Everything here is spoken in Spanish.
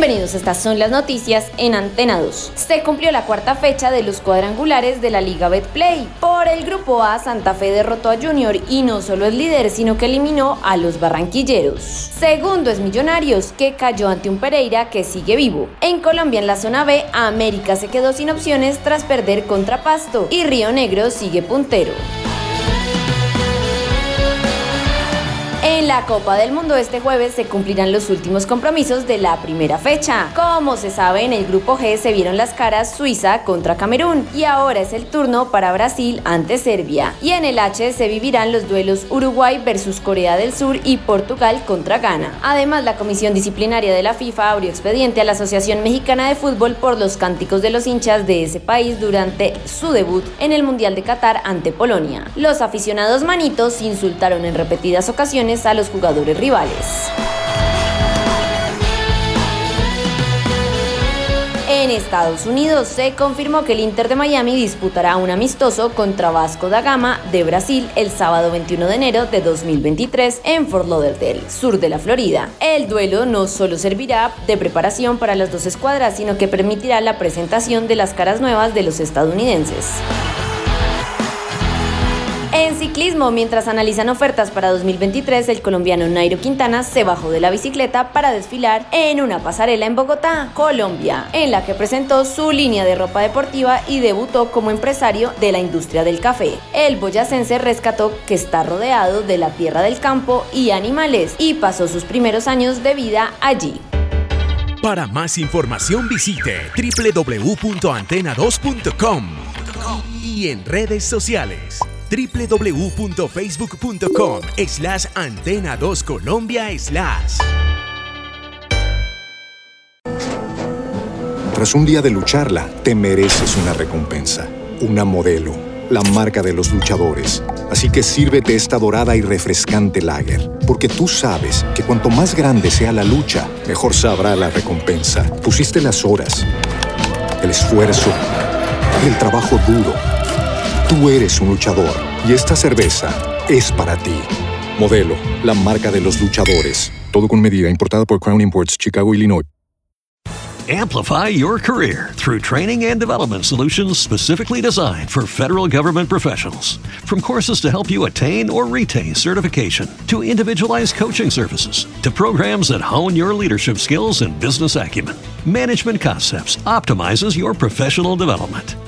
Bienvenidos, estas son las noticias en Antena 2. Se cumplió la cuarta fecha de los cuadrangulares de la Liga Betplay. Por el grupo A, Santa Fe derrotó a Junior y no solo es líder, sino que eliminó a los barranquilleros. Segundo es Millonarios, que cayó ante un Pereira que sigue vivo. En Colombia, en la zona B, América se quedó sin opciones tras perder contra Pasto y Río Negro sigue puntero. En la Copa del Mundo este jueves se cumplirán los últimos compromisos de la primera fecha. Como se sabe, en el grupo G se vieron las caras Suiza contra Camerún y ahora es el turno para Brasil ante Serbia. Y en el H se vivirán los duelos Uruguay versus Corea del Sur y Portugal contra Ghana. Además, la Comisión Disciplinaria de la FIFA abrió expediente a la Asociación Mexicana de Fútbol por los cánticos de los hinchas de ese país durante su debut en el Mundial de Qatar ante Polonia. Los aficionados manitos insultaron en repetidas ocasiones a los jugadores rivales. En Estados Unidos se confirmó que el Inter de Miami disputará un amistoso contra Vasco da Gama de Brasil el sábado 21 de enero de 2023 en Fort Lauderdale, sur de la Florida. El duelo no solo servirá de preparación para las dos escuadras, sino que permitirá la presentación de las caras nuevas de los estadounidenses. En ciclismo, mientras analizan ofertas para 2023, el colombiano Nairo Quintana se bajó de la bicicleta para desfilar en una pasarela en Bogotá, Colombia, en la que presentó su línea de ropa deportiva y debutó como empresario de la industria del café. El boyacense rescató que está rodeado de la tierra del campo y animales y pasó sus primeros años de vida allí. Para más información visite www.antena2.com y en redes sociales www.facebook.com slash antena 2 Colombia slash. Tras un día de lucharla, te mereces una recompensa, una modelo, la marca de los luchadores. Así que sírvete esta dorada y refrescante lager, porque tú sabes que cuanto más grande sea la lucha, mejor sabrá la recompensa. Pusiste las horas, el esfuerzo, el trabajo duro. Tú eres un luchador y esta cerveza es para ti. Modelo, la marca de los luchadores. Todo con medida, importada por Crown Imports, Chicago, Illinois. Amplify your career through training and development solutions specifically designed for federal government professionals. From courses to help you attain or retain certification, to individualized coaching services, to programs that hone your leadership skills and business acumen, Management Concepts optimizes your professional development.